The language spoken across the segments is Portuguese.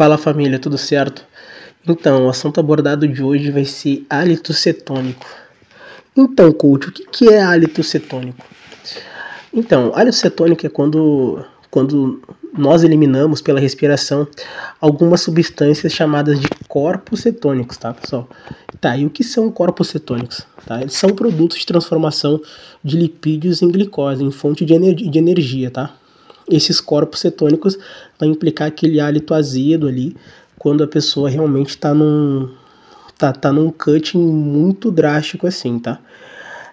Fala família, tudo certo? Então, o assunto abordado de hoje vai ser hálito cetônico. Então, coach, o que é hálito cetônico? Então, hálito cetônico é quando, quando nós eliminamos pela respiração algumas substâncias chamadas de corpos cetônicos, tá, pessoal? Tá, e o que são corpos cetônicos? Tá? Eles são produtos de transformação de lipídios em glicose, em fonte de, ener de energia, tá? Esses corpos cetônicos vai implicar aquele hálito azedo ali, quando a pessoa realmente está num, tá, tá num cutting muito drástico assim, tá?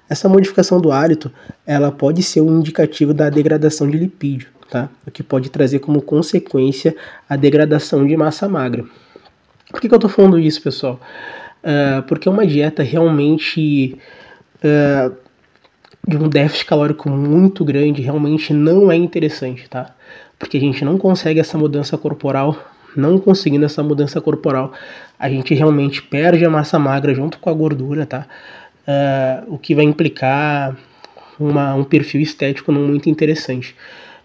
Essa modificação do hálito, ela pode ser um indicativo da degradação de lipídio, tá? O que pode trazer como consequência a degradação de massa magra. Por que, que eu tô falando isso, pessoal? Uh, porque uma dieta realmente uh, de um déficit calórico muito grande realmente não é interessante, tá? Porque a gente não consegue essa mudança corporal, não conseguindo essa mudança corporal, a gente realmente perde a massa magra junto com a gordura, tá? Uh, o que vai implicar uma, um perfil estético não muito interessante.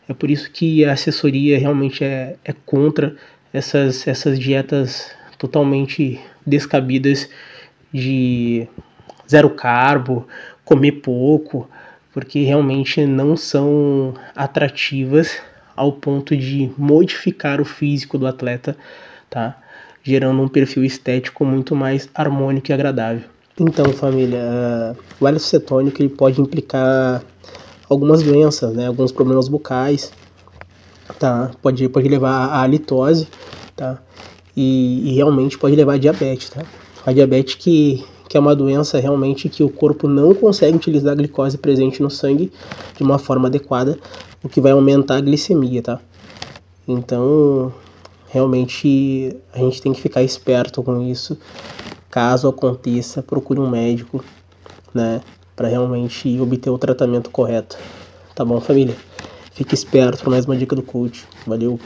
É por isso que a assessoria realmente é, é contra essas, essas dietas totalmente descabidas de zero carbo, comer pouco, porque realmente não são atrativas ao ponto de modificar o físico do atleta, tá? Gerando um perfil estético muito mais harmônico e agradável. Então, família, o hálito cetônico ele pode implicar algumas doenças, né? Alguns problemas bucais, tá? Pode, pode levar à halitose, tá? E, e realmente pode levar a diabetes, tá? A diabetes que que é uma doença realmente que o corpo não consegue utilizar a glicose presente no sangue de uma forma adequada, o que vai aumentar a glicemia, tá? Então, realmente a gente tem que ficar esperto com isso. Caso aconteça, procure um médico, né, para realmente obter o tratamento correto. Tá bom, família? Fique esperto para mais uma dica do coach. Valeu.